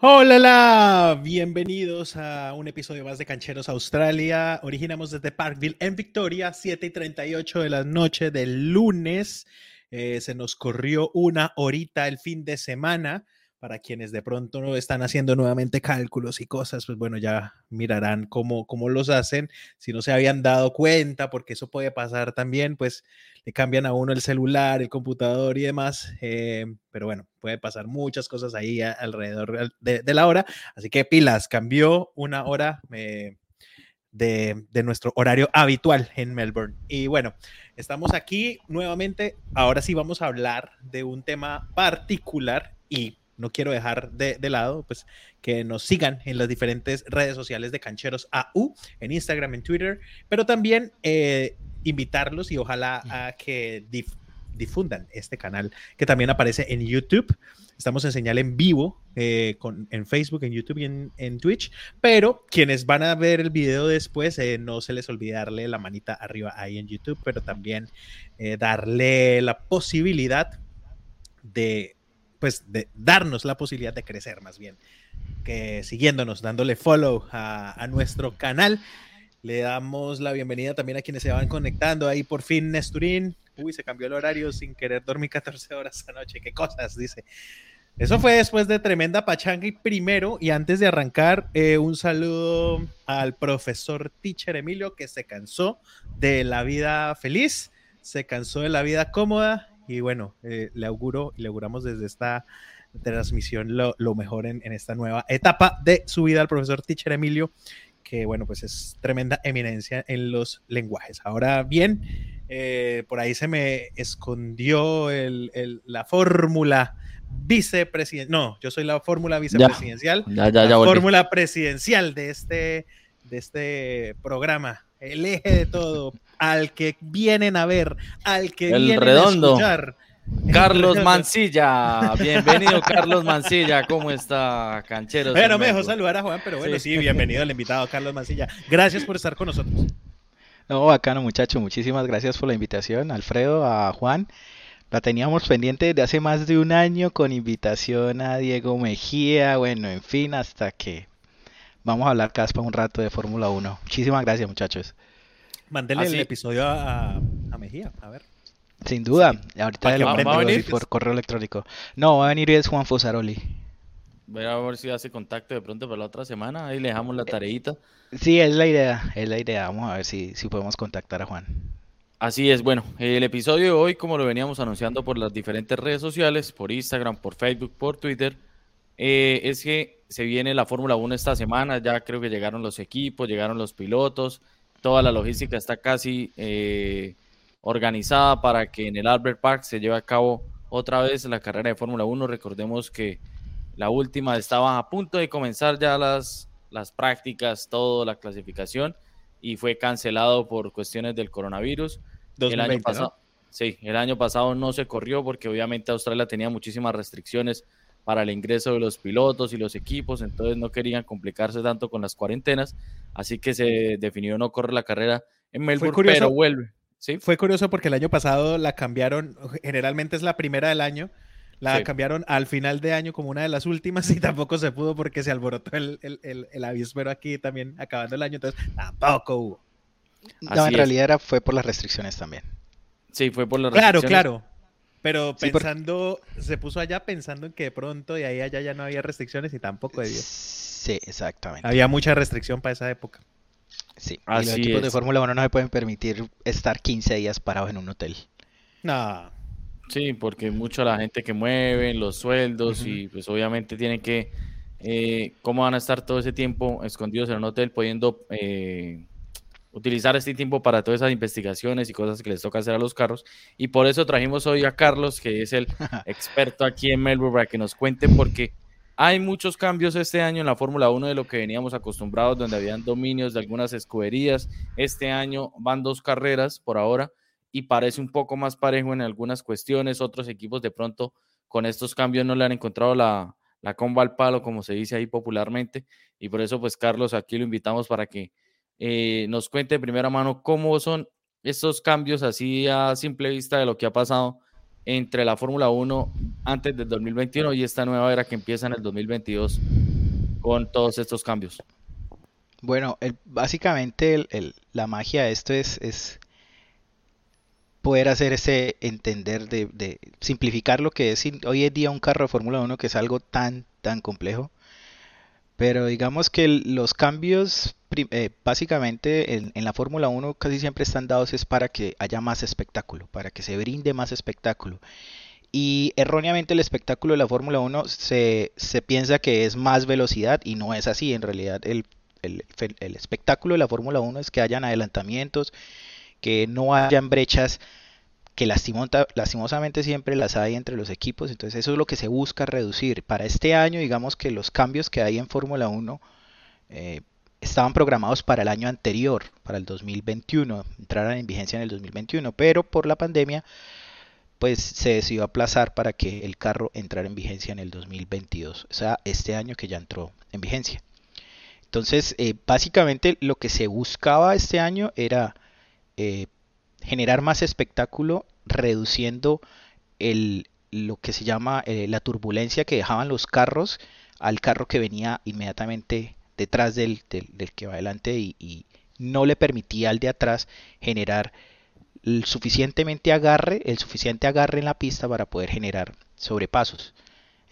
Hola, bienvenidos a un episodio más de Cancheros Australia. Originamos desde Parkville en Victoria, 7 y 38 de la noche del lunes. Eh, se nos corrió una horita el fin de semana para quienes de pronto no están haciendo nuevamente cálculos y cosas, pues bueno, ya mirarán cómo, cómo los hacen. Si no se habían dado cuenta, porque eso puede pasar también, pues le cambian a uno el celular, el computador y demás. Eh, pero bueno, puede pasar muchas cosas ahí alrededor de, la hora. Así que pilas, cambió una hora. Eh, de, de, nuestro horario habitual en Melbourne. Y bueno, estamos aquí nuevamente. Ahora sí vamos a hablar de un tema particular y no quiero dejar de, lado, pues que nos sigan en las diferentes redes sociales de Cancheros AU, en Instagram, en Twitter, pero también eh, invitarlos y ojalá a que difundan este canal que también aparece en YouTube. Estamos en señal en vivo eh, con, en Facebook, en YouTube y en, Twitch, pero quienes van a ver el video después, eh, no se les olvide darle la manita arriba ahí en YouTube, pero también darle la posibilidad de pues de darnos la posibilidad de crecer más bien, que siguiéndonos, dándole follow a, nuestro canal. Le damos la bienvenida también a quienes se van conectando ahí por fin, Nesturín. Uy, se cambió el horario sin querer dormir 14 horas anoche. Qué cosas, dice. Eso fue después de tremenda pachanga y primero, y antes de arrancar, eh, un saludo al profesor teacher Emilio que se cansó de la vida feliz, se cansó de la vida cómoda y bueno, eh, le auguro y le auguramos desde esta transmisión lo, mejor en, esta nueva etapa de su vida al profesor Teacher Emilio, que bueno, pues es tremenda eminencia en los lenguajes. Ahora bien, eh, por ahí se me escondió la fórmula vicepresidencial. No, yo soy la fórmula vicepresidencial. la fórmula presidencial de este, de este programa. El eje de todo, al que vienen a ver, al que el vienen redondo. a escuchar. Carlos Mancilla, bienvenido Carlos Mancilla, ¿cómo está, canchero? Bueno, me dejó saludar a Juan, pero bueno, sí. bienvenido al invitado Carlos Mancilla. Gracias por estar con nosotros. No, bacano muchacho, muchísimas gracias por la invitación, Alfredo, a Juan. La teníamos pendiente desde hace más de un año con invitación a Diego Mejía, bueno, en fin, hasta que vamos a hablar caspa un rato de Fórmula 1. Muchísimas gracias muchachos. Mándele el episodio a, Mejía, a ver. Sin duda, ahorita lo va a venir por correo electrónico. No, va a venir es Juan Fosaroli. Voy a ver si hace contacto de pronto para la otra semana. Ahí le dejamos la tareita. Sí, es la idea, es la idea. Vamos a ver si, si podemos contactar a Juan. Así es, bueno, el episodio de hoy, como lo veníamos anunciando por las diferentes redes sociales, por Instagram, por Facebook, por Twitter, eh, es que se viene la Fórmula 1 esta semana, ya creo que llegaron los equipos, llegaron los pilotos, toda la logística está casi eh, organizada para que en el Albert Park se lleve a cabo otra vez la carrera de Fórmula 1. Recordemos que la última estaba a punto de comenzar ya las, las prácticas, toda la clasificación, y fue cancelado por cuestiones del coronavirus. el año pasado, Sí, el año pasado no se corrió porque obviamente Australia tenía muchísimas restricciones para el ingreso de los pilotos y los equipos, entonces no querían complicarse tanto con las cuarentenas, así que se definió no correr la carrera en Melbourne, pero vuelve. ¿sí? Fue curioso porque el año pasado la cambiaron, generalmente es la primera del año, la cambiaron al final de año como una de las últimas y tampoco se pudo porque se alborotó el, el, el, avispero aquí también acabando el año, entonces tampoco hubo. No, en realidad fue por las restricciones también. Sí, fue por las restricciones. Claro, claro. Pero pensando, se puso allá pensando en que de pronto de ahí allá ya no había restricciones y tampoco de Dios. Sí, exactamente. Había mucha restricción para esa época. Sí, y los equipos de Fórmula 1 no se pueden permitir estar 15 días parados en un hotel. No. Sí, porque mucho la gente que mueve, los sueldos y pues obviamente tienen que... Eh, ¿Cómo van a estar todo ese tiempo escondidos en un hotel pudiendo eh, utilizar este tiempo para todas esas investigaciones y cosas que les toca hacer a los carros. Y por eso trajimos hoy a Carlos, que es el experto aquí en Melbourne, para que nos cuente, porque hay muchos cambios este año en la Fórmula 1 de lo que veníamos acostumbrados, donde habían dominios de algunas escuderías. Este año van dos carreras por ahora y parece un poco más parejo en algunas cuestiones. Otros equipos de pronto con estos cambios no le han encontrado la, la comba al palo, como se dice ahí popularmente. Y por eso, pues, Carlos, aquí lo invitamos para que eh, nos cuente de primera mano cómo son estos cambios así a simple vista de lo que ha pasado entre la Fórmula 1 antes del 2021 y esta nueva era que empieza en el 2022 con todos estos cambios? Bueno, básicamente la magia de esto es, poder hacer ese entender de, simplificar lo que es hoy en día un carro de Fórmula 1 que es algo tan, tan complejo. Pero digamos que los cambios eh, básicamente en, la Fórmula 1 casi siempre están dados es para que haya más espectáculo, para que se brinde más espectáculo. Y erróneamente el espectáculo de la Fórmula 1 se, se, piensa que es más velocidad y no es así. En realidad el, el, el espectáculo de la Fórmula 1 es que hayan adelantamientos, que no hayan brechas que lastimosamente siempre las hay entre los equipos, entonces eso es lo que se busca reducir. Para este año, digamos que los cambios que hay en Fórmula 1 eh, estaban programados para el año anterior, para el 2021, entraran en vigencia en el 2021, pero por la pandemia pues se decidió aplazar para que el carro entrara en vigencia en el 2022, o sea, este año que ya entró en vigencia. Entonces, eh, básicamente lo que se buscaba este año era eh, generar más espectáculo reduciendo el, lo que se llama eh, la turbulencia que dejaban los carros al carro que venía inmediatamente detrás del, del, que va adelante y, no le permitía al de atrás generar suficientemente agarre, el suficiente agarre en la pista para poder generar sobrepasos.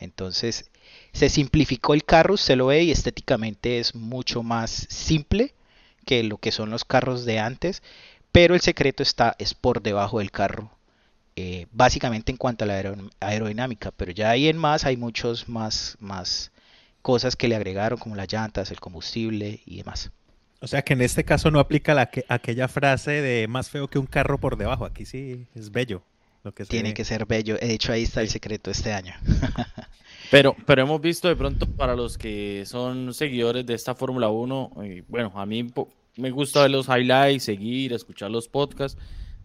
Entonces se simplificó el carro, se lo ve y estéticamente es mucho más simple que lo que son los carros de antes pero el secreto está es por debajo del carro. Eh, básicamente en cuanto a la aerodinámica, pero ya ahí en más hay muchos más, más cosas que le agregaron, como las llantas, el combustible y demás. O sea que en este caso no aplica la que, aquella frase de más feo que un carro por debajo. Aquí sí es bello. Lo que Tiene que ser bello. De hecho, ahí está el secreto este año. pero, pero hemos visto de pronto para los que son seguidores de esta Fórmula 1, y bueno, a mí me gusta ver los highlights, seguir, escuchar los podcasts.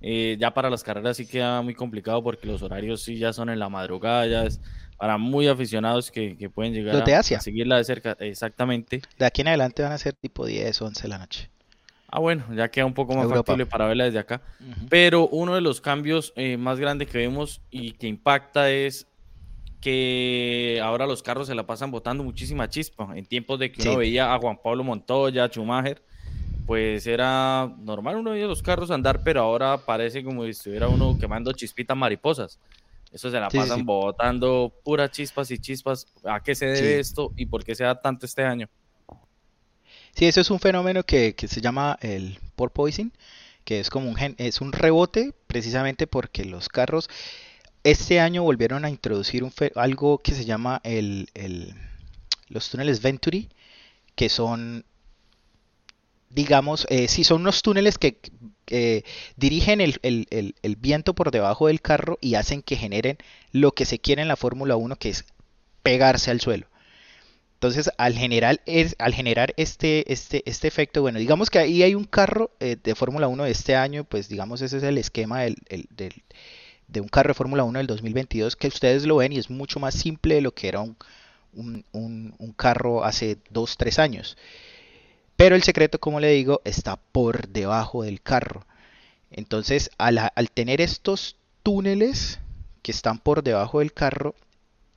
Eh, ya para las carreras sí queda muy complicado porque los horarios sí ya son en la madrugada, ya es para muy aficionados que, pueden llegar a, seguirla de cerca. Exactamente. De aquí en adelante van a ser tipo 10, 11 de la noche. Ah, bueno, ya queda un poco más factible para verla desde acá. Pero uno de los cambios eh, más grandes que vemos y que impacta es que ahora los carros se la pasan botando muchísima chispa. En tiempos de que uno veía a Juan Pablo Montoya, a Schumacher, pues era normal uno de los carros andar, pero ahora parece como si estuviera uno quemando chispitas mariposas. Eso se la pasan botando puras chispas y chispas. ¿A qué se debe esto y por qué se da tanto este año? Sí, eso es un fenómeno que, se llama el porpoising, que es como un, es un rebote precisamente porque los carros este año volvieron a introducir un algo que se llama el, el, los túneles Venturi, que son digamos, eh, si son unos túneles que dirigen el, viento por debajo del carro y hacen que generen lo que se quiere en la Fórmula 1, que es pegarse al suelo. Entonces, al generar, al generar este, este, este efecto, bueno, digamos que ahí hay un carro eh, de Fórmula 1 de este año, pues digamos ese es el esquema del, de un carro de Fórmula 1 del 2022, que ustedes lo ven y es mucho más simple de lo que era un, un, un, un carro hace 2-3 años. Pero el secreto, como le digo, está por debajo del carro. Entonces, al, tener estos túneles que están por debajo del carro,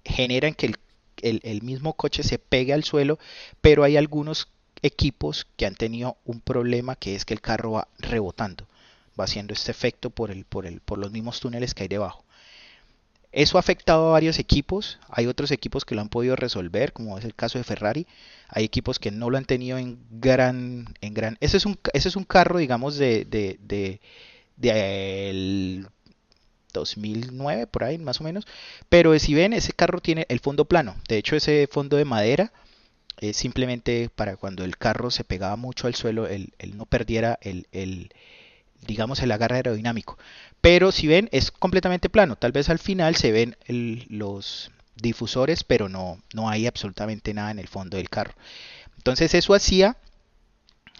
generan que el, mismo coche se pegue al suelo, pero hay algunos equipos que han tenido un problema que es que el carro va rebotando, va haciendo este efecto por, los mismos túneles que hay debajo. Eso ha afectado a varios equipos, hay otros equipos que lo han podido resolver, como es el caso de Ferrari, hay equipos que no lo han tenido en gran... En gran ese, es un, ese es un carro, digamos, de, de, de, de el 2009, por ahí más o menos, pero si ven, ese carro tiene el fondo plano, de hecho ese fondo de madera es simplemente para cuando el carro se pegaba mucho al suelo, él, no perdiera el, el digamos, el agarre aerodinámico. Pero si ven, es completamente plano. Tal vez al final se ven los difusores, pero no, no hay absolutamente nada en el fondo del carro. Entonces eso hacía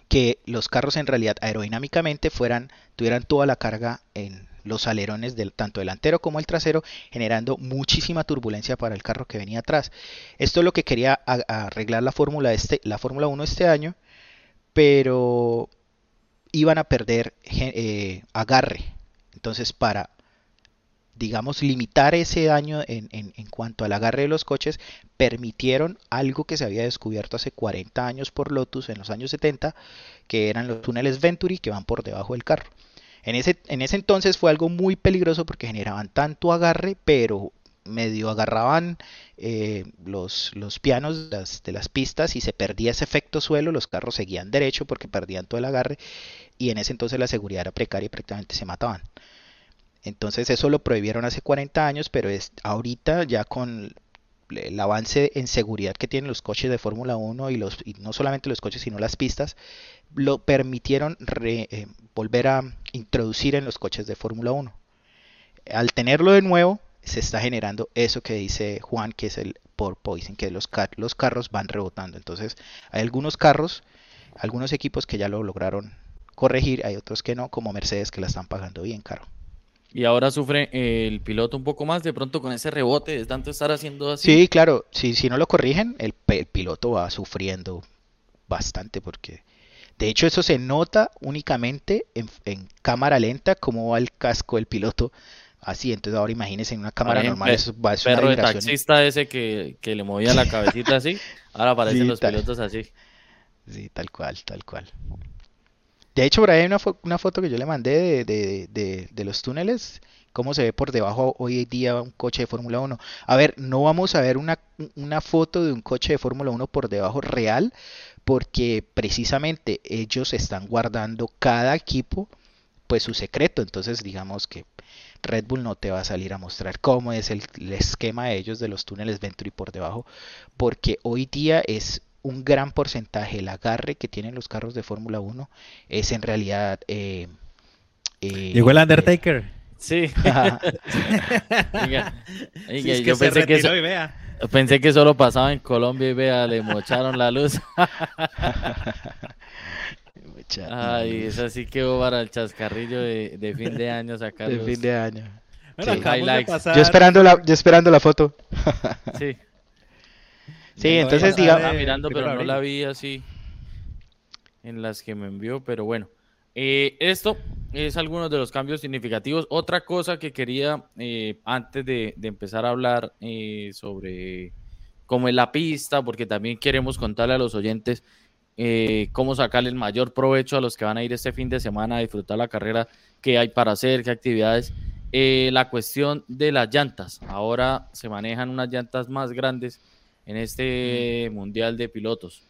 que los carros en realidad aerodinámicamente fueran, tuvieran toda la carga en los alerones del tanto delantero como el trasero, generando muchísima turbulencia para el carro que venía atrás. Esto es lo que quería arreglar la Fórmula este, la Fórmula 1 este año, pero iban a perder eh, agarre entonces, para digamos, limitar ese daño en, cuanto al agarre de los coches, permitieron algo que se había descubierto hace 40 años por Lotus en los años 70, que eran los túneles Venturi que van por debajo del carro. En ese, en ese entonces fue algo muy peligroso porque generaban tanto agarre, pero medio agarraban eh, los, los pianos las, de las, pistas y se perdía ese efecto suelo, los carros seguían derecho porque perdían todo el agarre y en ese entonces la seguridad era precaria y prácticamente se mataban. Entonces eso lo prohibieron hace 40 años, pero es ahorita ya con el avance en seguridad que tienen los coches de Fórmula 1 y, los, y no solamente los coches sino las pistas, lo permitieron eh, volver a introducir en los coches de Fórmula 1. Al tenerlo de nuevo, se está generando eso que dice Juan, que es el porpoising, que los, los carros van rebotando. Entonces, hay algunos carros, algunos equipos que ya lo lograron corregir, hay otros que no, como Mercedes, que la están pagando bien caro. Y ahora sufre el piloto un poco más de pronto con ese rebote de tanto estar haciendo así. Sí, claro, si, si no lo corrigen, el, piloto va sufriendo bastante porque... De hecho, eso se nota únicamente en, cámara lenta, como va el casco del piloto así. Entonces ahora imagínense en una cámara normal eso va a ser perro de taxista ese que, le movía la cabecita así, ahora aparecen los pilotos así. Sí, tal cual, tal cual. De hecho, por ahí hay una, foto que yo le mandé de, los túneles, cómo se ve por debajo hoy día un coche de Fórmula 1. A ver, no vamos a ver una, foto de un coche de Fórmula 1 por debajo real, porque precisamente ellos están guardando cada equipo pues su secreto. Entonces digamos que Red Bull no te va a salir a mostrar cómo es el, el esquema de ellos de los túneles Venturi por debajo, porque hoy día es un gran porcentaje, el agarre que tienen los carros de Fórmula 1 es en realidad... Eh, eh, Llegó el Undertaker. sí. yo pensé que, pensé que solo pasaba en Colombia y vea, le mocharon la luz. Ay, eso sí quedó para el chascarrillo de, fin de año sacar. De fin de año. yo esperando la, yo esperando la foto. sí. Sí, entonces digamos... mirando, pero no la vi así en las que me envió, pero bueno. Eh, esto es algunos de los cambios significativos. Otra cosa que quería, eh, antes de, empezar a hablar eh, sobre cómo es la pista, porque también queremos contarle a los oyentes cómo sacarle el mayor provecho a los que van a ir este fin de semana a disfrutar la carrera, qué hay para hacer, qué actividades. la cuestión de las llantas. Ahora se manejan unas llantas más grandes en este Mundial de Pilotos.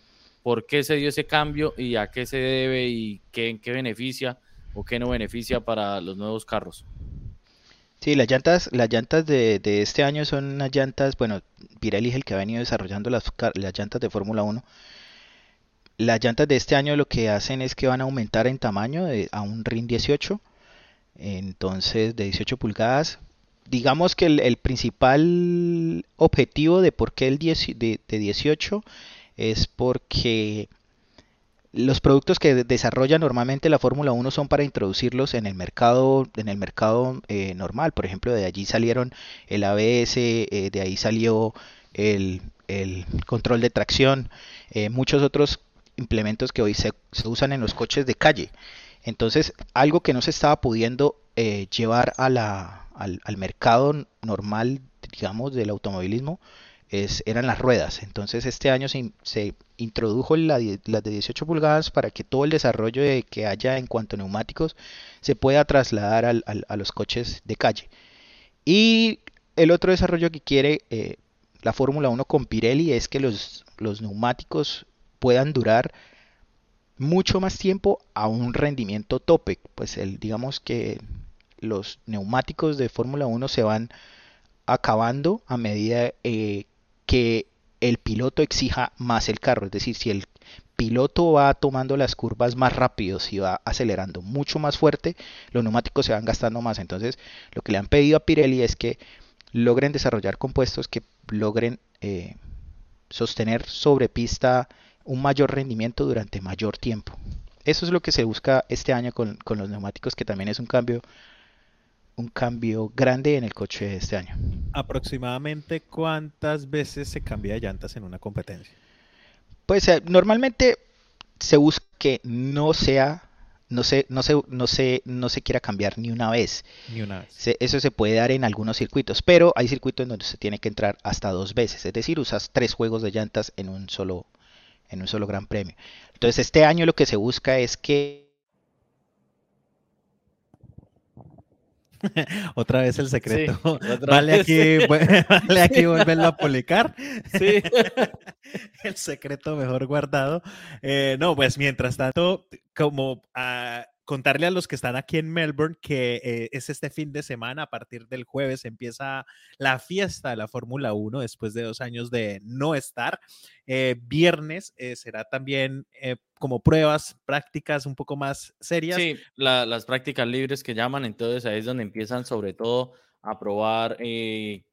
¿Por qué se dio ese cambio y a qué se debe y qué, en qué beneficia o qué no beneficia para los nuevos carros? Sí, las llantas, las llantas de, este año son unas llantas, bueno, Pirelli es el que ha venido desarrollando las, las llantas de Fórmula 1. Las llantas de este año lo que hacen es que van a aumentar en tamaño a un RIN 18, entonces de 18 pulgadas, digamos que el, principal objetivo de por qué el de, 18 es porque los productos que desarrolla normalmente la Fórmula 1 son para introducirlos en el mercado, en el mercado eh, normal. Por ejemplo, de allí salieron el ABS, eh, de ahí salió el, control de tracción, eh, muchos otros implementos que hoy se, se, usan en los coches de calle. Entonces, algo que no se estaba pudiendo llevar a la, al, mercado normal, digamos, del automovilismo, es, eran las ruedas. Entonces este año se, se introdujo la, las de 18 pulgadas para que todo el desarrollo de, que haya en cuanto a neumáticos se pueda trasladar al, a los coches de calle. Y el otro desarrollo que quiere eh, la Fórmula 1 con Pirelli es que los, los neumáticos puedan durar mucho más tiempo a un rendimiento tope. Pues el, digamos que los neumáticos de Fórmula 1 se van acabando a medida eh, que el piloto exija más el carro. Es decir, si el piloto va tomando las curvas más rápido, si va acelerando mucho más fuerte, los neumáticos se van gastando más. Entonces, lo que le han pedido a Pirelli es que logren desarrollar compuestos que logren eh, sostener sobre pista un mayor rendimiento durante mayor tiempo. Eso es lo que se busca este año con, con los neumáticos, que también es un cambio un cambio grande en el coche de este año. ¿Aproximadamente cuántas veces se cambia de llantas en una competencia? Pues eh, normalmente se busca que no sea no se, no se, no se, no se quiera cambiar ni una vez. Ni una vez. Se- eso se puede dar en algunos circuitos, pero hay circuitos en donde se tiene que entrar hasta dos veces, es decir, usas tres juegos de llantas en un solo, en un solo gran premio. Entonces, este año lo que se busca es que Otra vez el secreto. vale, vez. aquí, vale aquí volverlo a publicar. Sí. el secreto mejor guardado. Eh, no, pues mientras tanto, como a contarle a los que están aquí en Melbourne que eh, es este fin de semana, a partir del jueves empieza la fiesta de la Fórmula 1 después de dos años de no estar. Eh, viernes eh, será también como pruebas prácticas un poco más serias. Sí, la- las prácticas libres que llaman, entonces ahí es donde empiezan sobre todo a probar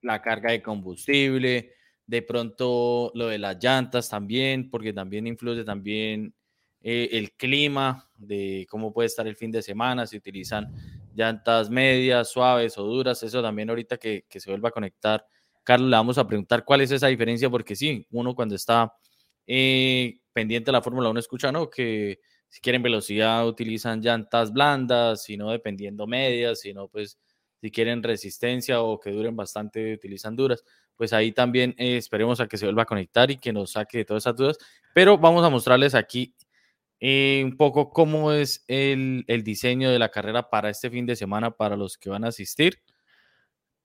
la carga de combustible, de pronto lo de las llantas también, porque también influye también eh, el clima de cómo puede estar el fin de semana, si utilizan llantas medias, suaves o duras, eso también ahorita que, que se vuelva a conectar. Carlos, le vamos a preguntar cuál es esa diferencia, porque sí, uno cuando está eh, pendiente de la Fórmula 1 escucha, ¿no? Que si quieren velocidad utilizan llantas blandas, si no dependiendo medias, si no pues si quieren resistencia o que duren bastante utilizan duras, pues ahí también eh, esperemos a que se vuelva a conectar y que nos saque de todas esas dudas, pero vamos a mostrarles aquí eh, un poco cómo es el, el diseño de la carrera para este fin de semana para los que van a asistir.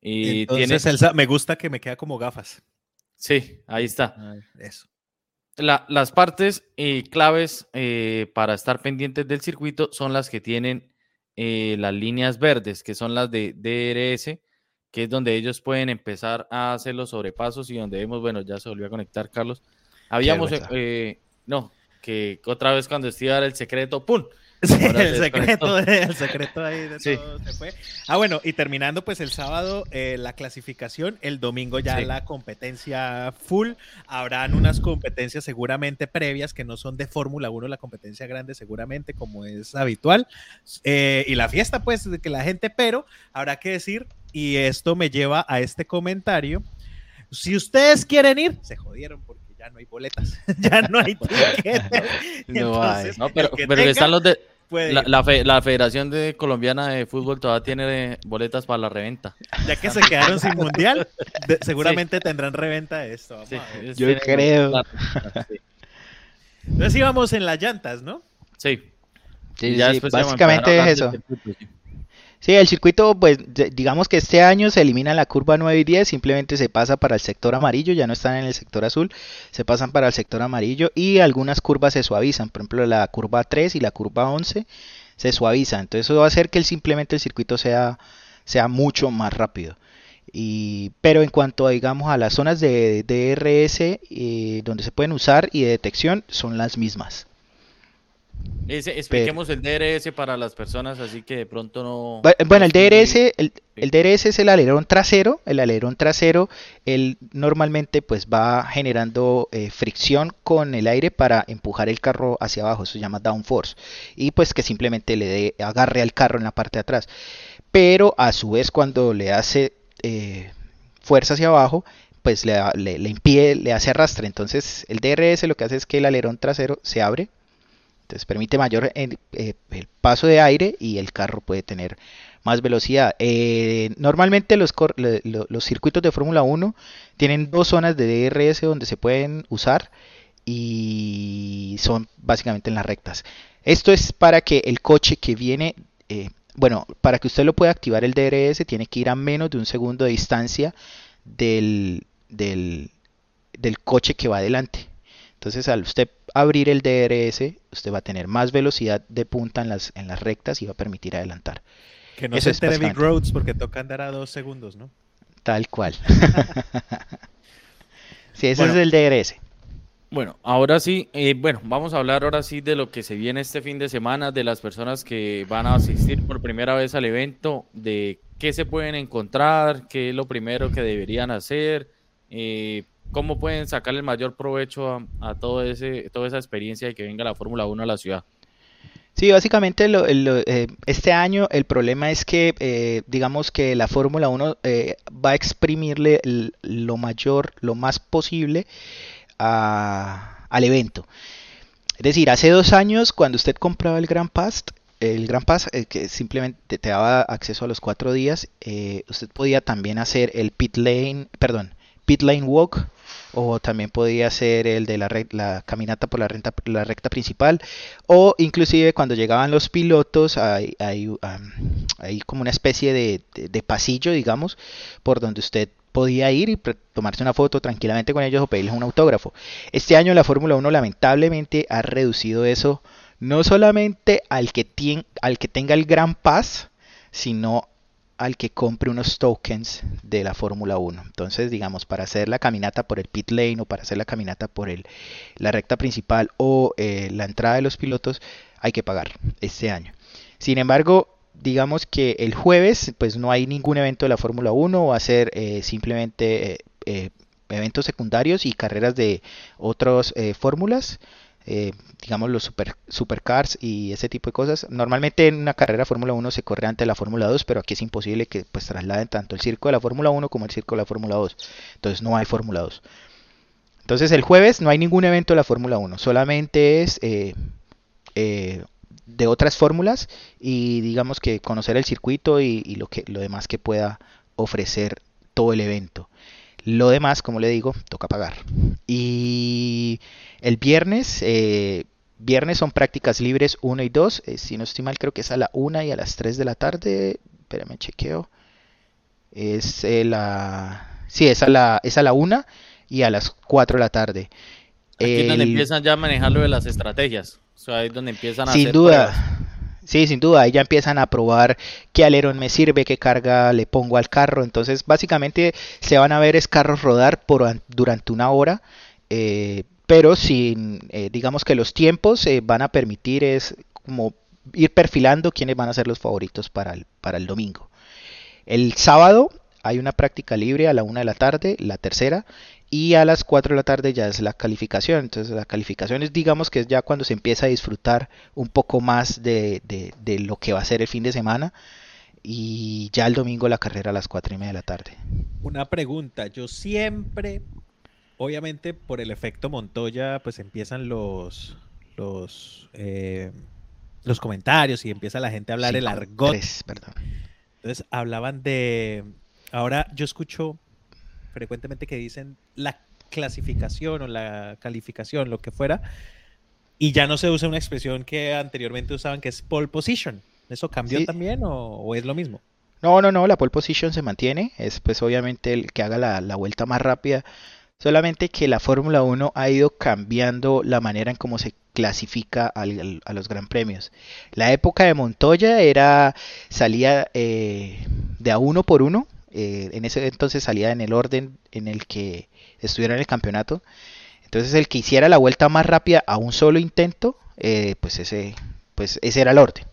Y Entonces, tiene, Elsa, me gusta que me queda como gafas. sí, ahí está. Eso. La- las partes eh, claves eh, para estar pendientes del circuito son las que tienen eh, las líneas verdes, que son las de DRS, que es donde ellos pueden empezar a hacer los sobrepasos y donde vemos, bueno, ya se volvió a conectar Carlos. Habíamos, no, que otra vez cuando estoy a dar el secreto, ¡pum! Sí, el se secreto, el secreto ahí de Sí. todo se fue. Ah, bueno, y terminando pues el sábado eh, la clasificación, el domingo ya Sí. la competencia full. Habrán unas competencias seguramente previas que no son de Fórmula 1, la competencia grande seguramente como es habitual. Eh, y la fiesta pues de que la gente, pero habrá que decir, y esto me lleva a este comentario, si ustedes quieren ir, se jodieron porque ya no hay boletas, ya no hay tiquetes. No hay. Entonces, No, pero, que pero que están los de... La, la fe- la Federación de Colombiana de Fútbol todavía tiene eh, boletas para la reventa. Ya que se quedaron sin mundial, de- seguramente tendrán reventa de esto. Sí, Yo creo. boletas, sí. Entonces íbamos en las llantas, ¿no? Sí, Sí, y sí, ya básicamente es eso. Sí. El circuito, pues digamos que este año se elimina la curva 9 y 10, simplemente se pasa para el sector amarillo, ya no están en el sector azul, se pasan para el sector amarillo y algunas curvas se suavizan, por ejemplo la curva 3 y la curva 11 se suavizan, entonces eso va a hacer que simplemente el circuito sea, sea mucho más rápido. Y, pero en cuanto a, digamos, a las zonas de DRS eh, donde se pueden usar y de detección, son las mismas. Ese- expliquemos el DRS para las personas, así que de pronto no. Bu- Bueno, el DRS, el, el DRS es el alerón trasero. El alerón trasero, él normalmente pues va generando eh, fricción con el aire para empujar el carro hacia abajo. Eso se llama downforce. Y pues que simplemente le dé agarre al carro en la parte de atrás. Pero a su vez cuando le hace eh, fuerza hacia abajo, pues le, le- le impide, le hace arrastre. Entonces el DRS lo que hace es que el alerón trasero se abre. Entonces permite mayor eh, el paso de aire y el carro puede tener más velocidad. Eh, normalmente los circuitos de Fórmula 1 tienen dos zonas de DRS donde se pueden usar y son básicamente en las rectas. Esto es para que el coche que viene, eh, bueno, para que usted lo pueda activar el DRS tiene que ir a menos de un segundo de distancia del, del, del coche que va adelante. Entonces, al usted abrir el DRS, usted va a tener más velocidad de punta en las, en las rectas y va a permitir adelantar. Que no Eso se es entere Big. Roads porque toca andar a dos segundos, ¿no? Tal cual. sí, ese Bueno. es el DRS. Bueno, ahora sí, eh, bueno, vamos a hablar ahora sí de lo que se viene este fin de semana, de las personas que van a asistir por primera vez al evento, de qué se pueden encontrar, qué es lo primero que deberían hacer, eh, cómo pueden sacarle el mayor provecho a, todo ese, toda esa experiencia de que venga la Fórmula 1 a la ciudad. Sí, básicamente lo- lo- eh, este año el problema es que eh, digamos que la Fórmula 1 eh, va a exprimirle lo mayor, lo más posible al evento. Es decir, hace dos años cuando usted compraba el Grand Pass, el Gran Pass, eh, que simplemente te daba acceso a los cuatro días, usted podía también hacer el pit lane, perdón, pit lane walk, o también podía hacer el de la, caminata por la, renta, la, recta principal, o inclusive cuando llegaban los pilotos, hay, hay, como una especie de, de, pasillo, digamos, por donde usted podía ir y tomarse una foto tranquilamente con ellos o pedirles un autógrafo. Este año la Fórmula 1 lamentablemente ha reducido eso no solamente al que, al que tenga el Gran Pass, sino al que compre unos tokens de la Fórmula 1. Entonces, digamos, para hacer la caminata por el pit lane o para hacer la caminata por el, la recta principal o eh, la entrada de los pilotos, hay que pagar este año. Sin embargo, digamos que el jueves, pues no hay ningún evento de la Fórmula 1, va a ser eh, simplemente eh, eventos secundarios y carreras de otras fórmulas. Eh, digamos los super, supercars y ese tipo de cosas. Normalmente en una carrera Fórmula 1 se corre ante la Fórmula 2, pero aquí es imposible que pues trasladen tanto el circo de la Fórmula 1 como el circo de la Fórmula 2. Entonces no hay Fórmula 2. Entonces el jueves no hay ningún evento de la Fórmula 1, solamente es eh, eh, de otras fórmulas y digamos que conocer el circuito y, y, lo, que, lo demás que pueda ofrecer todo el evento. Lo demás, como le digo, toca pagar. Y el viernes, eh, viernes son prácticas libres 1 y 2. Eh, si no estoy mal, creo que es a la 1 y a las 3 de la tarde. Espérame, chequeo. Es eh, la... Sí, es a la, es a la 1 y a las 4 de la tarde. Aquí es donde empiezan ya a manejar lo de las estrategias. O sea, ahí es donde empiezan a Sin duda. Sí, sin duda, ahí ya empiezan a probar qué alerón me sirve, qué carga le pongo al carro. Entonces, básicamente se van a ver es carros rodar por, durante una hora, eh, pero sin, eh, digamos que los tiempos eh, van a permitir es como ir perfilando quiénes van a ser los favoritos para el, para el domingo. El sábado hay una práctica libre a la una de la tarde, la tercera, y a las 4 de la tarde ya es la calificación. Entonces la calificación es digamos que es ya cuando se empieza a disfrutar un poco más de, de, lo que va a ser el fin de semana y ya el domingo la carrera a las 4 y media de la tarde. Una pregunta, yo siempre, obviamente por el efecto Montoya, pues empiezan los, los, eh, los comentarios y empieza la gente a hablar el argot. Entonces hablaban de, ahora yo escucho frecuentemente que dicen la clasificación o la calificación, lo que fuera, y ya no se usa una expresión que anteriormente usaban que es pole position. ¿Eso cambió también o, es lo mismo? No, no, no, la pole position se mantiene, es pues obviamente el que haga la, vuelta más rápida, solamente que la Fórmula 1 ha ido cambiando la manera en cómo se clasifica a los gran premios. La época de Montoya era salía eh, de a uno por uno, eh, en ese entonces salía en el orden en el que estuviera en el campeonato. Entonces el que hiciera la vuelta más rápida a un solo intento, eh, pues, ese, pues ese era el orden.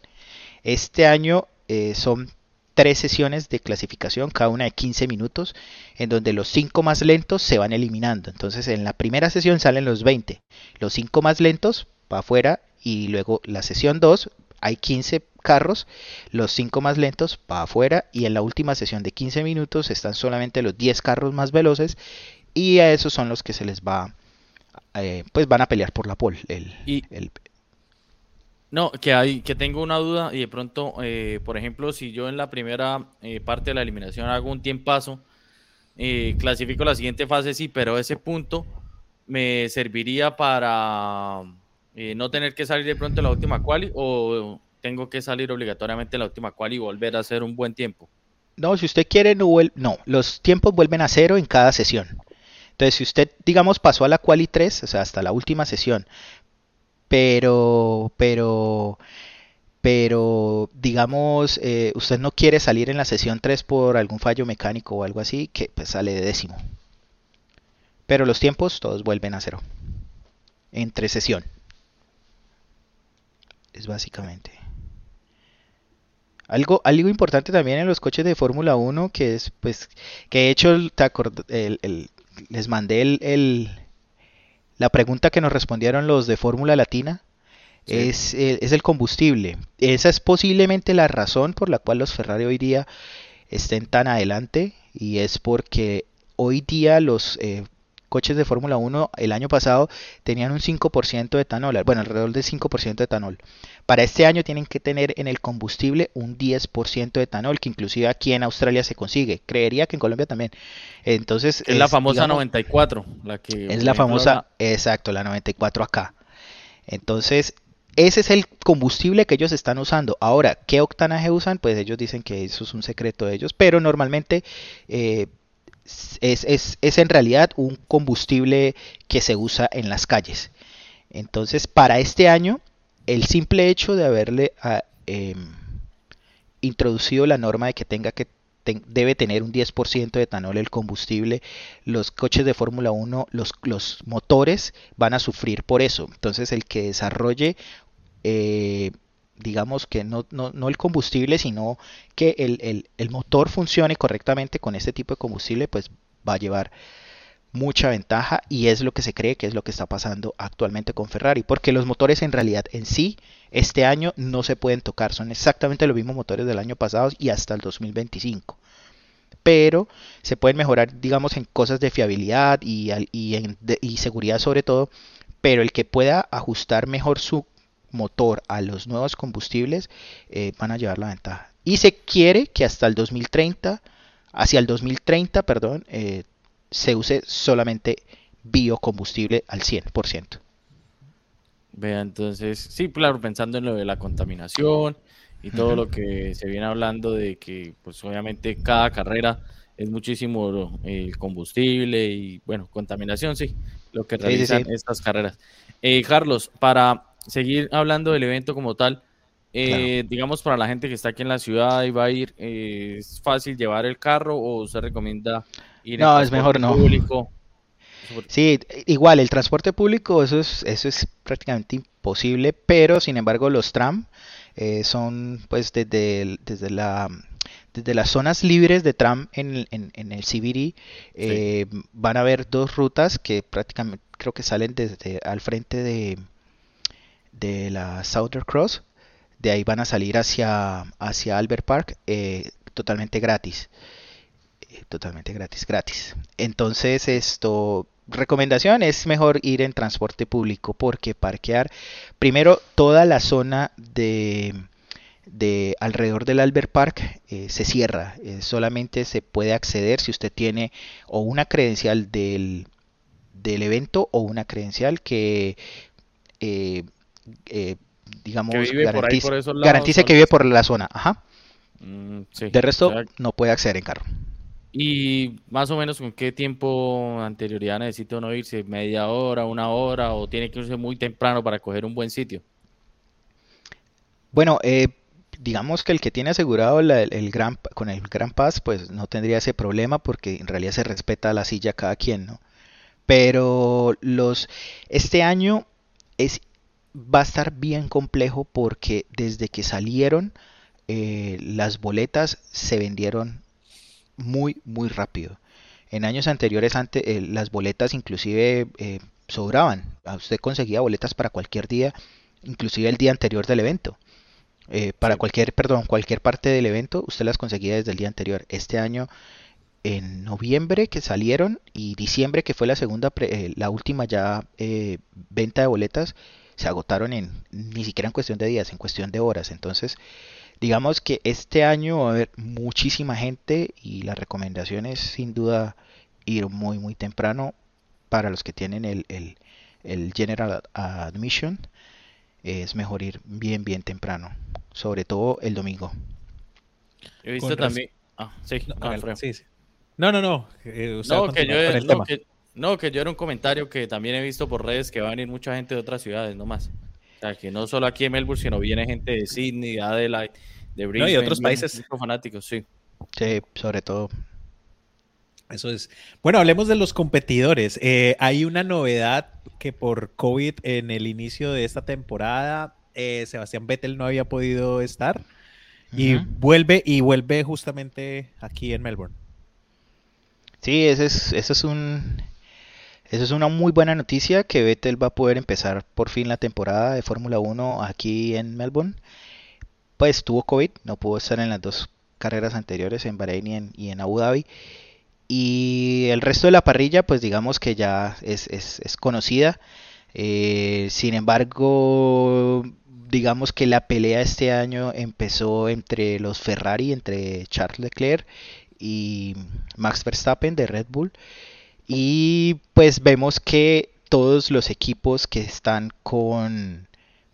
Este año eh, son tres sesiones de clasificación, cada una de 15 minutos, en donde los cinco más lentos se van eliminando. Entonces en la primera sesión salen los 20, los cinco más lentos para afuera y luego la sesión 2 hay 15 carros, los 5 más lentos para afuera y en la última sesión de 15 minutos están solamente los 10 carros más veloces y a esos son los que se les va, eh, pues van a pelear por la pole. El, No, que hay, que tengo una duda y de pronto, eh, por ejemplo, si yo en la primera eh, parte de la eliminación hago un tiempazo, clasifico la siguiente fase, sí, pero ese punto me serviría para no tener que salir de pronto en la última quali o tengo que salir obligatoriamente en la última quali y volver a hacer un buen tiempo. No, si usted quiere, no, no, los tiempos vuelven a cero en cada sesión. Entonces, si usted, digamos, pasó a la quali 3, o sea, hasta la última sesión, pero, pero, pero, digamos, eh, usted no quiere salir en la sesión 3 por algún fallo mecánico o algo así, que pues sale de décimo. Pero los tiempos todos vuelven a cero. Entre sesión es básicamente. Algo, algo importante también en los coches de Fórmula 1 que es, pues, que de hecho les mandé el, la pregunta que nos respondieron los de Fórmula Latina. Es, es, el combustible. Esa es posiblemente la razón por la cual los Ferrari hoy día estén tan adelante y es porque hoy día los eh, coches de Fórmula 1 el año pasado tenían un 5% de etanol, bueno, alrededor del 5% de etanol. Para este año tienen que tener en el combustible un 10% de etanol, que inclusive aquí en Australia se consigue. Creería que en Colombia también. Entonces es, la famosa 94, la que es la famosa, exacto, la 94 acá. Entonces, ese es el combustible que ellos están usando. Ahora, ¿qué octanaje usan? Pues ellos dicen que eso es un secreto de ellos, pero normalmente eh, es, en realidad un combustible que se usa en las calles. Entonces, para este año, el simple hecho de haberle ah, em, introducido la norma de que tenga que debe tener un 10% de etanol el combustible, los coches de Fórmula 1, los, los, motores van a sufrir por eso. Entonces el que desarrolle eh, digamos que no, no, el combustible, sino que el, motor funcione correctamente con este tipo de combustible, pues va a llevar mucha ventaja y es lo que se cree que es lo que está pasando actualmente con Ferrari, porque los motores en realidad en sí este año no se pueden tocar, son exactamente los mismos motores del año pasado y hasta el 2025. Pero se pueden mejorar, digamos, en cosas de fiabilidad y, y, y seguridad sobre todo, pero el que pueda ajustar mejor su motor a los nuevos combustibles eh, van a llevar la ventaja. Y se quiere que hasta el 2030, hacia el 2030, perdón, eh, se use solamente biocombustible al 100%. Vea, entonces, sí, claro, pensando en lo de la contaminación y todo lo que se viene hablando de que, pues obviamente cada carrera es muchísimo el combustible y, bueno, contaminación, sí, lo que realizan estas carreras. Eh, Carlos, para seguir hablando del evento como tal, eh, digamos para la gente que está aquí en la ciudad y va a ir, eh, ¿es fácil llevar el carro o se recomienda ir no, es mejor no. público? Sí, igual el transporte público eso es eso es prácticamente imposible, pero sin embargo los tram eh, son pues desde desde la desde las zonas libres de tram en, en, el CBD van a haber dos rutas que prácticamente creo que salen desde al frente de de la Southern Cross. De ahí van a salir hacia, hacia Albert Park eh, totalmente gratis. Eh, totalmente gratis, gratis. Entonces esto, recomendación es mejor ir en transporte público porque parquear primero toda la zona de, de alrededor del Albert Park eh, se cierra. solamente se puede acceder si usted tiene o una credencial del, del evento o una credencial que digamos, garantice, que vive por la zona. Ajá. Mm, de resto, no puede acceder en carro. ¿Y más o menos con qué tiempo anterioridad necesita uno irse? ¿Media hora, una hora o tiene que irse muy temprano para coger un buen sitio? Bueno, eh, digamos que el que tiene asegurado el gran, con el Gran Pass, pues no tendría ese problema porque en realidad se respeta la silla cada quien, ¿no? Pero los este año es va a estar bien complejo porque desde que salieron eh, las boletas se vendieron muy muy rápido. En años anteriores antes, eh, las boletas inclusive eh, sobraban. Usted conseguía boletas para cualquier día, inclusive el día anterior del evento. para cualquier, perdón, cualquier parte del evento, usted las conseguía desde el día anterior. Este año, en noviembre que salieron y diciembre que fue la segunda, la última ya venta de boletas, se agotaron en ni siquiera en cuestión de días, en cuestión de horas. Entonces, digamos que este año va a haber muchísima gente y la recomendación es sin duda ir muy muy temprano para los que tienen el, el, General Admission. Es mejor ir bien bien temprano, sobre todo el domingo. He visto también... Ah, sí, no, no, no, eh, no, que yo, no, que yo era un comentario que también he visto por redes que va a venir mucha gente de otras ciudades, no más. O sea, que no solo aquí en Melbourne, sino viene gente de Sydney, de Adelaide, de Brisbane. y otros países. fanáticos, sí. Sí, sobre todo. Eso es. Bueno, hablemos de los competidores. Eh, hay una novedad que por COVID en el inicio de esta temporada, eh, Sebastián Vettel no había podido estar. Y vuelve, y vuelve justamente aquí en Melbourne. Sí, ese es, eso es un eso es una muy buena noticia que Vettel va a poder empezar por fin la temporada de Fórmula 1 aquí en Melbourne. Pues tuvo COVID, no pudo estar en las dos carreras anteriores en Bahrein y en, Abu Dhabi. Y el resto de la parrilla, pues digamos que ya es, es, conocida. Eh, sin embargo, digamos que la pelea este año empezó entre los Ferrari, entre Charles Leclerc y Max Verstappen de Red Bull. Y pues vemos que todos los equipos que están con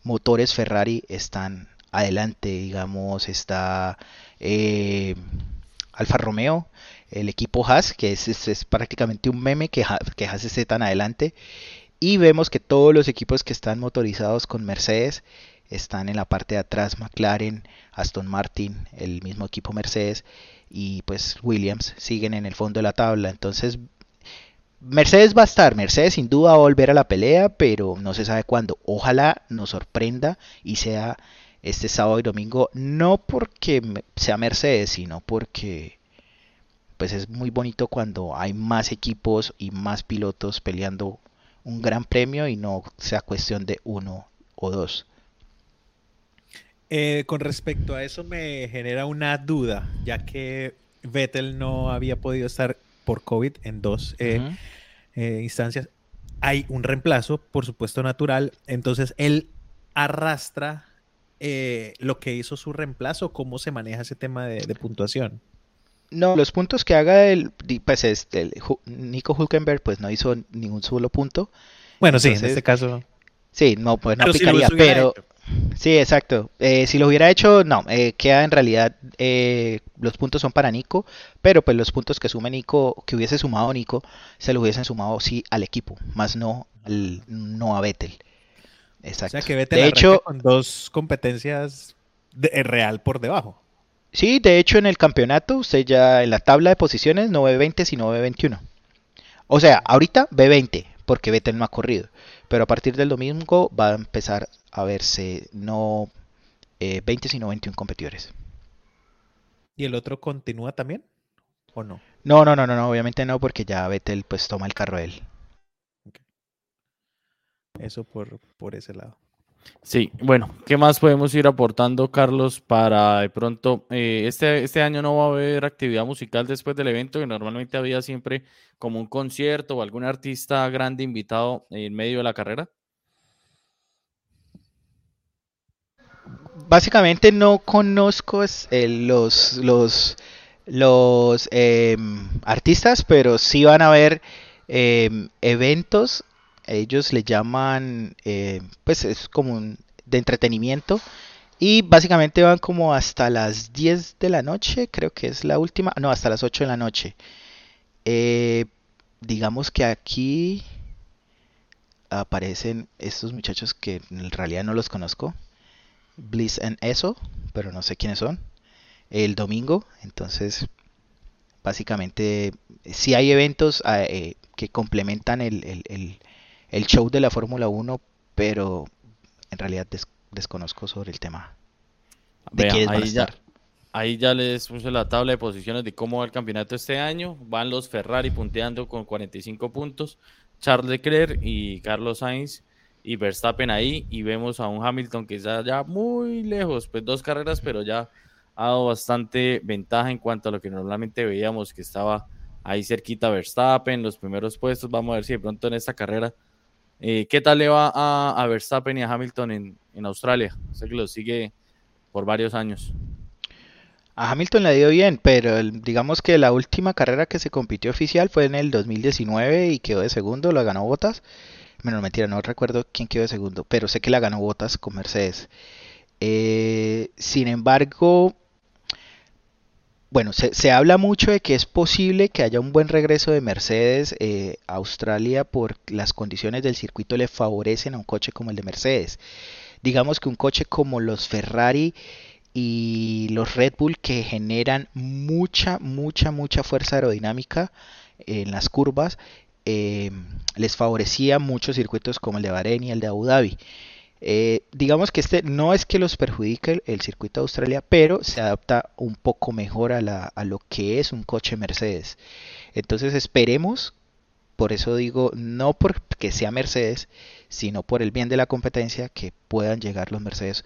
motores Ferrari están adelante, digamos, está eh, Alfa Romeo, el equipo Haas, que es, prácticamente un meme que, que Haas esté tan adelante. Y vemos que todos los equipos que están motorizados con Mercedes están en la parte de atrás, McLaren, Aston Martin, el mismo equipo Mercedes y pues Williams siguen en el fondo de la tabla. Entonces Mercedes va a estar, Mercedes sin duda va a volver a la pelea, pero no se sabe cuándo. Ojalá nos sorprenda y sea este sábado y domingo, no porque sea Mercedes, sino porque pues es muy bonito cuando hay más equipos y más pilotos peleando un gran premio y no sea cuestión de uno o dos. Eh, con respecto a eso me genera una duda, ya que Vettel no había podido estar por COVID en dos eh, eh, instancias. Hay un reemplazo, por supuesto, natural. Entonces, él arrastra eh, lo que hizo su reemplazo. ¿Cómo se maneja ese tema de, puntuación? No, los puntos que haga el, pues este, Nico Hulkenberg, pues no hizo ningún solo punto. Bueno, sí, en este caso. Sí, no, pues no aplicaría, pero. Sí, exacto. Eh, si lo hubiera hecho, no, eh, queda en realidad, eh, los puntos son para Nico, pero pues los puntos que sume Nico, que hubiese sumado Nico, se lo hubiesen sumado sí al equipo, más no, no a Vettel. Exacto. O sea que Vettel de hecho, con dos competencias de, real por debajo. Sí, de hecho en el campeonato, usted ya en la tabla de posiciones no ve 20 sino ve 21. O sea, ahorita ve 20, porque Vettel no ha corrido. Pero a partir del domingo va a empezar a verse no 20 eh, sino 21 competidores. ¿Y el otro continúa también? ¿O no? No, no, no, no, obviamente no, porque ya Vettel pues toma el carro él. Eso por, por ese lado. Sí, bueno, ¿qué más podemos ir aportando, Carlos, para de pronto, eh, este, este año no va a haber actividad musical después del evento, que normalmente había siempre como un concierto o algún artista grande invitado en medio de la carrera? Básicamente no conozco eh, los, los, los em, artistas, pero sí van a haber em, eventos ellos le llaman, eh, pues es como un, de entretenimiento. Y básicamente van como hasta las 10 de la noche, creo que es la última, no, hasta las 8 de la noche. Eh, digamos que aquí aparecen estos muchachos que en realidad no los conozco. Bliss and Eso, pero no sé quiénes son. El domingo, entonces básicamente si hay eventos eh, que complementan el, el show de la Fórmula 1, pero en realidad desconozco sobre el tema. ¿De ahí, Ya, ahí ya les puse la tabla de posiciones de cómo va el campeonato este año. Van los Ferrari punteando con 45 puntos, Charles Leclerc y Carlos Sainz y Verstappen ahí. Y vemos a un Hamilton que está ya muy lejos, pues dos carreras, pero ya ha dado bastante ventaja en cuanto a lo que normalmente veíamos que estaba ahí cerquita Verstappen, los primeros puestos. Vamos a ver si de pronto en esta carrera eh, ¿Qué tal le va a, Verstappen y a Hamilton en, Australia? Sé que lo sigue por varios años. A Hamilton le dio bien, pero digamos que la última carrera que se compitió oficial fue en el 2019 y quedó de segundo, la ganó Botas. Menos mentira, no recuerdo quién quedó de segundo, pero sé que la ganó Botas con Mercedes. Eh, sin embargo, bueno, se, habla mucho de que es posible que haya un buen regreso de Mercedes eh, a Australia por las condiciones del circuito le favorecen a un coche como el de Mercedes. Digamos que un coche como los Ferrari y los Red Bull que generan mucha, mucha, mucha fuerza aerodinámica en las curvas, eh, les favorecía muchos circuitos como el de Bahrein y el de Abu Dhabi. Eh, digamos que este no es que los perjudique el, circuito de Australia, pero se adapta un poco mejor a, lo que es un coche Mercedes. Entonces esperemos, por eso digo, no porque sea Mercedes, sino por el bien de la competencia, que puedan llegar los Mercedes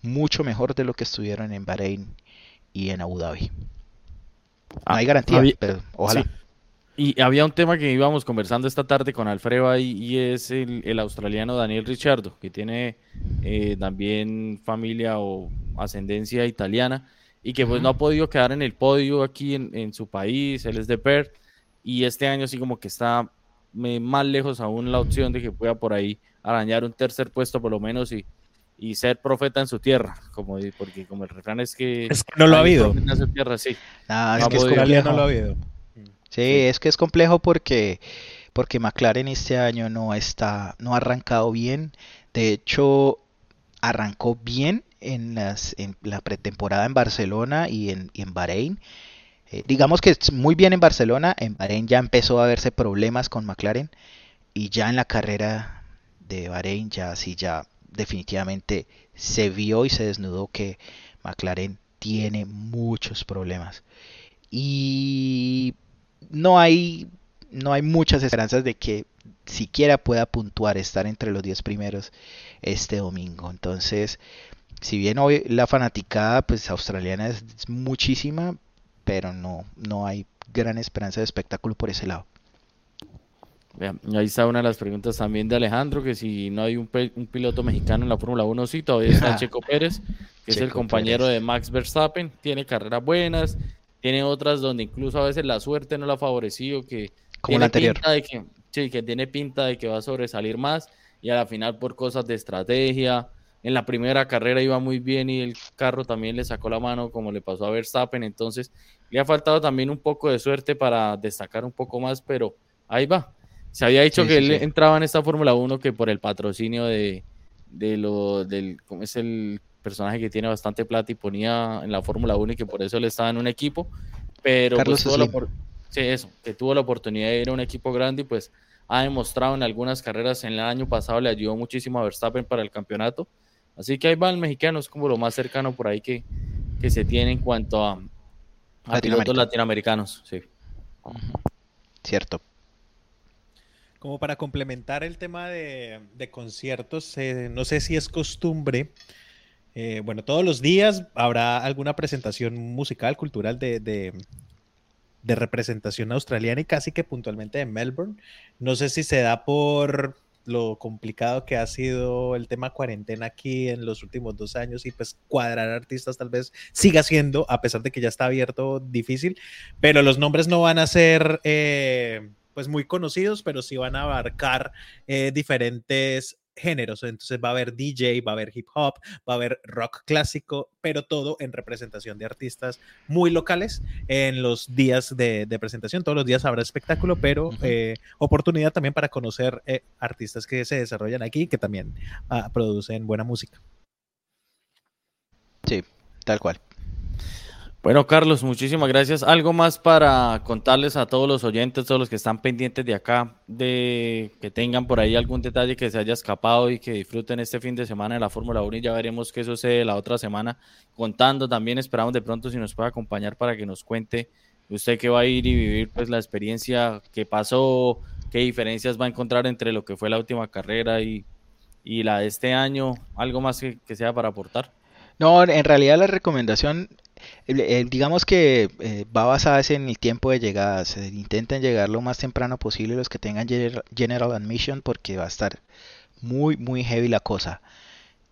mucho mejor de lo que estuvieron en Bahrein y en Abu Dhabi. No hay garantía, pero ojalá. Y había un tema que íbamos conversando esta tarde con Alfredo ahí y es el, australiano Daniel Ricciardo, que tiene eh, también familia o ascendencia italiana y que pues no ha podido quedar en el podio aquí en, su país, él es de Perth y este año sí como que está más lejos aún la opción de que pueda por ahí arañar un tercer puesto por lo menos y, y ser profeta en su tierra, como porque como el refrán es que, es que no lo ha habido. En su tierra, sí. Ah, es que es complejo. No lo ha habido. Sí, es que es complejo porque porque McLaren este año no está no ha arrancado bien. De hecho, arrancó bien en, las, en la pretemporada en Barcelona y en, y en Bahrein. Eh, digamos que muy bien en Barcelona, en Bahrein ya empezó a verse problemas con McLaren y ya en la carrera de Bahrein ya sí ya definitivamente se vio y se desnudó que McLaren tiene muchos problemas. Y no hay, no hay muchas esperanzas de que siquiera pueda puntuar, estar entre los 10 primeros este domingo. Entonces, si bien hoy la fanaticada pues australiana es muchísima, pero no, no hay gran esperanza de espectáculo por ese lado ahí está una de las preguntas también de Alejandro, que si no hay un, piloto mexicano en la Fórmula 1, sí, todavía está Checo Pérez, que es el compañero de Max Verstappen, tiene carreras buenas, tiene otras donde incluso a veces la suerte no lo ha favorecido, que como la anterior. Pinta de que, sí, que tiene pinta de que va a sobresalir más, y a la final por cosas de estrategia, en la primera carrera iba muy bien y el carro también le sacó la mano como le pasó a Verstappen, entonces le ha faltado también un poco de suerte para destacar un poco más, pero ahí va. Se había dicho que él entraba en esta Fórmula 1 que por el patrocinio de, de lo del como es el personaje que tiene bastante plata y ponía en la Fórmula 1 y que por eso él estaba en un equipo, pero pues tuvo la, sí, eso, que tuvo la oportunidad de ir a un equipo grande y pues ha demostrado en algunas carreras en el año pasado le ayudó muchísimo a Verstappen para el campeonato. Así que ahí va el mexicano, es como lo más cercano por ahí que, que se tiene en cuanto a, a pilotos latinoamericanos. Sí. Cierto como para complementar el tema de, conciertos, eh, no sé si es costumbre, eh, bueno, todos los días habrá alguna presentación musical, cultural de, representación australiana y casi que puntualmente de Melbourne. No sé si se da por lo complicado que ha sido el tema cuarentena aquí en los últimos dos años y pues cuadrar artistas tal vez siga siendo, a pesar de que ya está abierto, difícil, pero los nombres no van a ser... Eh, pues muy conocidos, pero sí van a abarcar eh, diferentes géneros. Entonces va a haber DJ, va a haber hip hop, va a haber rock clásico, pero todo en representación de artistas muy locales en los días de, presentación. Todos los días habrá espectáculo, pero eh, oportunidad también para conocer eh, artistas que se desarrollan aquí y que también ah, producen buena música. Sí, tal cual. Bueno, Carlos, muchísimas gracias. Algo más para contarles a todos los oyentes, todos los que están pendientes de acá, de que tengan por ahí algún detalle que se haya escapado y que disfruten este fin de semana de la Fórmula 1 y ya veremos qué sucede la otra semana. Contando también, esperamos de pronto si nos puede acompañar para que nos cuente usted que va a ir y vivir pues la experiencia que pasó, qué diferencias va a encontrar entre lo que fue la última carrera y, la de este año. Algo más que sea para aportar. No, en realidad la recomendación eh, digamos que eh, va basada en el tiempo de llegada. Se intenten llegar lo más temprano posible los que tengan general, admission porque va a estar muy, muy heavy la cosa.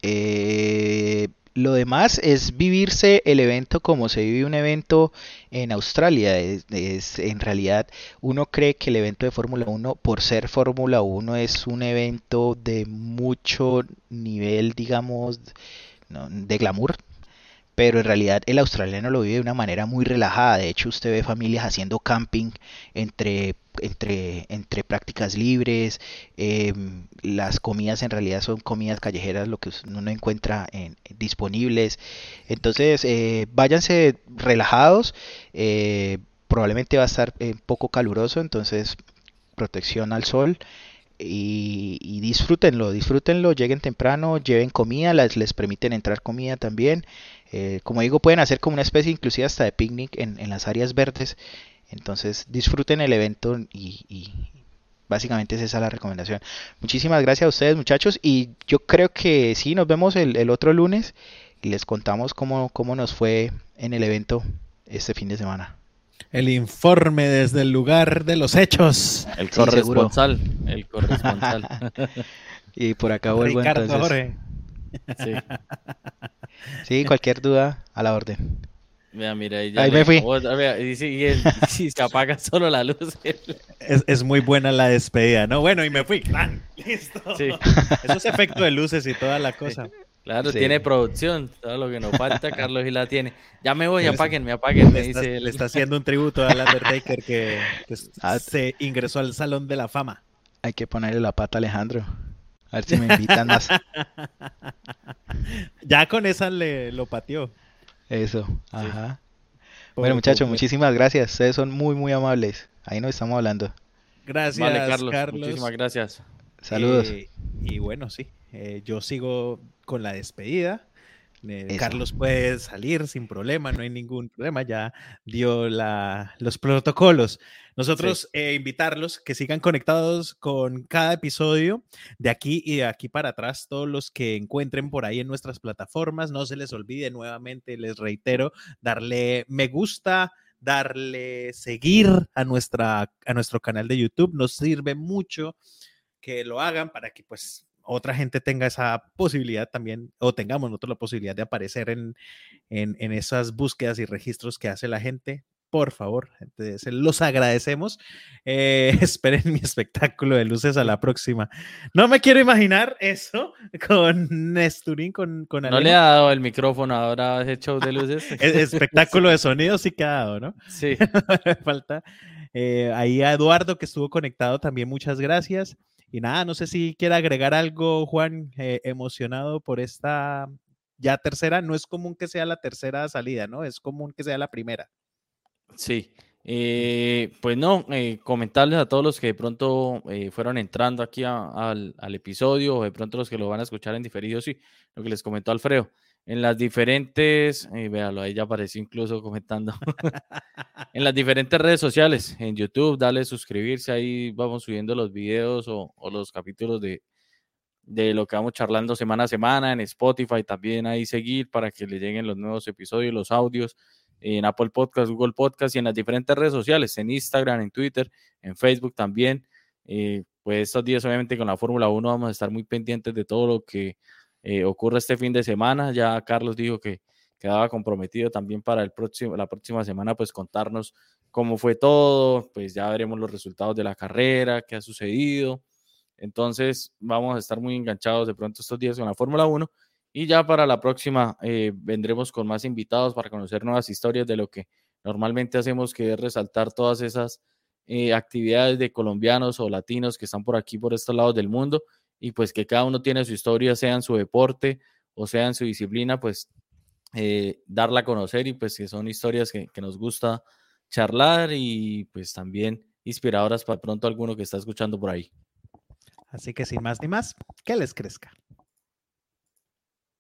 Eh, lo demás es vivirse el evento como se vive un evento en Australia. Es, en realidad, uno cree que el evento de Fórmula 1, por ser Fórmula 1, es un evento de mucho nivel, digamos, de glamour, pero en realidad el australiano lo vive de una manera muy relajada. De hecho, usted ve familias haciendo camping entre, entre, entre prácticas libres. Em, las comidas en realidad son comidas callejeras, lo que uno no encuentra en, disponibles. Entonces, eh, váyanse relajados. Eh, probablemente va a estar un poco caluroso, entonces protección al sol. Y, y, disfrútenlo, disfrútenlo, lleguen temprano, lleven comida, les, les permiten entrar comida también. Eh, como digo, pueden hacer como una especie inclusive hasta de picnic en, las áreas verdes. Entonces disfruten el evento y, básicamente es esa la recomendación. Muchísimas gracias a ustedes muchachos y yo creo que sí, nos vemos el, otro lunes y les contamos cómo, cómo nos fue en el evento este fin de semana. El informe desde el lugar de los hechos. El corresponsal. el corresponsal. y por acá vuelvo Ricardo entonces. Sí. sí, cualquier duda a la orden. Mira, mira, ahí, ahí me fui. y, si, se apaga solo la luz. es, es, muy buena la despedida, ¿no? Bueno, y me fui. Listo. Sí. Eso es efecto de luces y toda la cosa. Claro, tiene producción, todo lo que nos falta, Carlos y la tiene. Ya me voy, apáguenme, apáguenme. Le, dice está, le está haciendo un tributo al Undertaker que, que ah, se ingresó al Salón de la Fama. Hay que ponerle la pata a Alejandro. A ver si me invitan más. ya con esa le lo pateó. Eso, ajá. Bueno, muchachos, muchísimas gracias. Ustedes son muy, muy amables. Ahí nos estamos hablando. Gracias, Carlos. Muchísimas gracias. Saludos. Eh, y bueno, sí, eh, yo sigo con la despedida. Eh, Carlos puede salir sin problema, no hay ningún problema, ya dio la, los protocolos. Nosotros eh, invitarlos que sigan conectados con cada episodio de aquí y de aquí para atrás, todos los que encuentren por ahí en nuestras plataformas, no se les olvide nuevamente, les reitero, darle me gusta, darle seguir a, nuestra, a nuestro canal de YouTube, nos sirve mucho que lo hagan para que pues otra gente tenga esa posibilidad también, o tengamos nosotros la posibilidad de aparecer en, en, esas búsquedas y registros que hace la gente. Por favor, entonces, los agradecemos. Eh, esperen mi espectáculo de luces a la próxima. No me quiero imaginar eso con Nesturín, con, con No le ha dado el micrófono ahora ese show de luces. el espectáculo de sonido sí que ha dado, ¿no? Sí. Falta. Eh, ahí a Eduardo que estuvo conectado también, muchas gracias. Y nada, no sé si quiere agregar algo, Juan, eh, emocionado por esta ya tercera. No es común que sea la tercera salida, ¿no? Es común que sea la primera. Sí, eh, pues no, eh, comentarles a todos los que de pronto fueron entrando aquí al, al, episodio o de pronto los que lo van a escuchar en diferido, sí, lo que les comentó Alfredo en las diferentes, eh, véalo, ahí ya apareció incluso comentando, en las diferentes redes sociales, en YouTube, dale suscribirse, ahí vamos subiendo los videos o, los capítulos de, de lo que vamos charlando semana a semana, en Spotify también ahí seguir para que le lleguen los nuevos episodios, los audios, en Apple Podcast, Google Podcast y en las diferentes redes sociales, en Instagram, en Twitter, en Facebook también. Eh, pues estos días obviamente con la Fórmula 1 vamos a estar muy pendientes de todo lo que eh, ocurre este fin de semana. Ya Carlos dijo que quedaba comprometido también para el próximo, la próxima semana, pues contarnos cómo fue todo, pues ya veremos los resultados de la carrera, qué ha sucedido. Entonces vamos a estar muy enganchados de pronto estos días con la Fórmula 1 y ya para la próxima eh, vendremos con más invitados para conocer nuevas historias de lo que normalmente hacemos, que es resaltar todas esas eh, actividades de colombianos o latinos que están por aquí, por estos lados del mundo y pues que cada uno tiene su historia, sea en su deporte o sea en su disciplina, pues eh, darla a conocer y pues que son historias que, que nos gusta charlar y pues también inspiradoras para pronto alguno que está escuchando por ahí. Así que sin más ni más, que les crezca.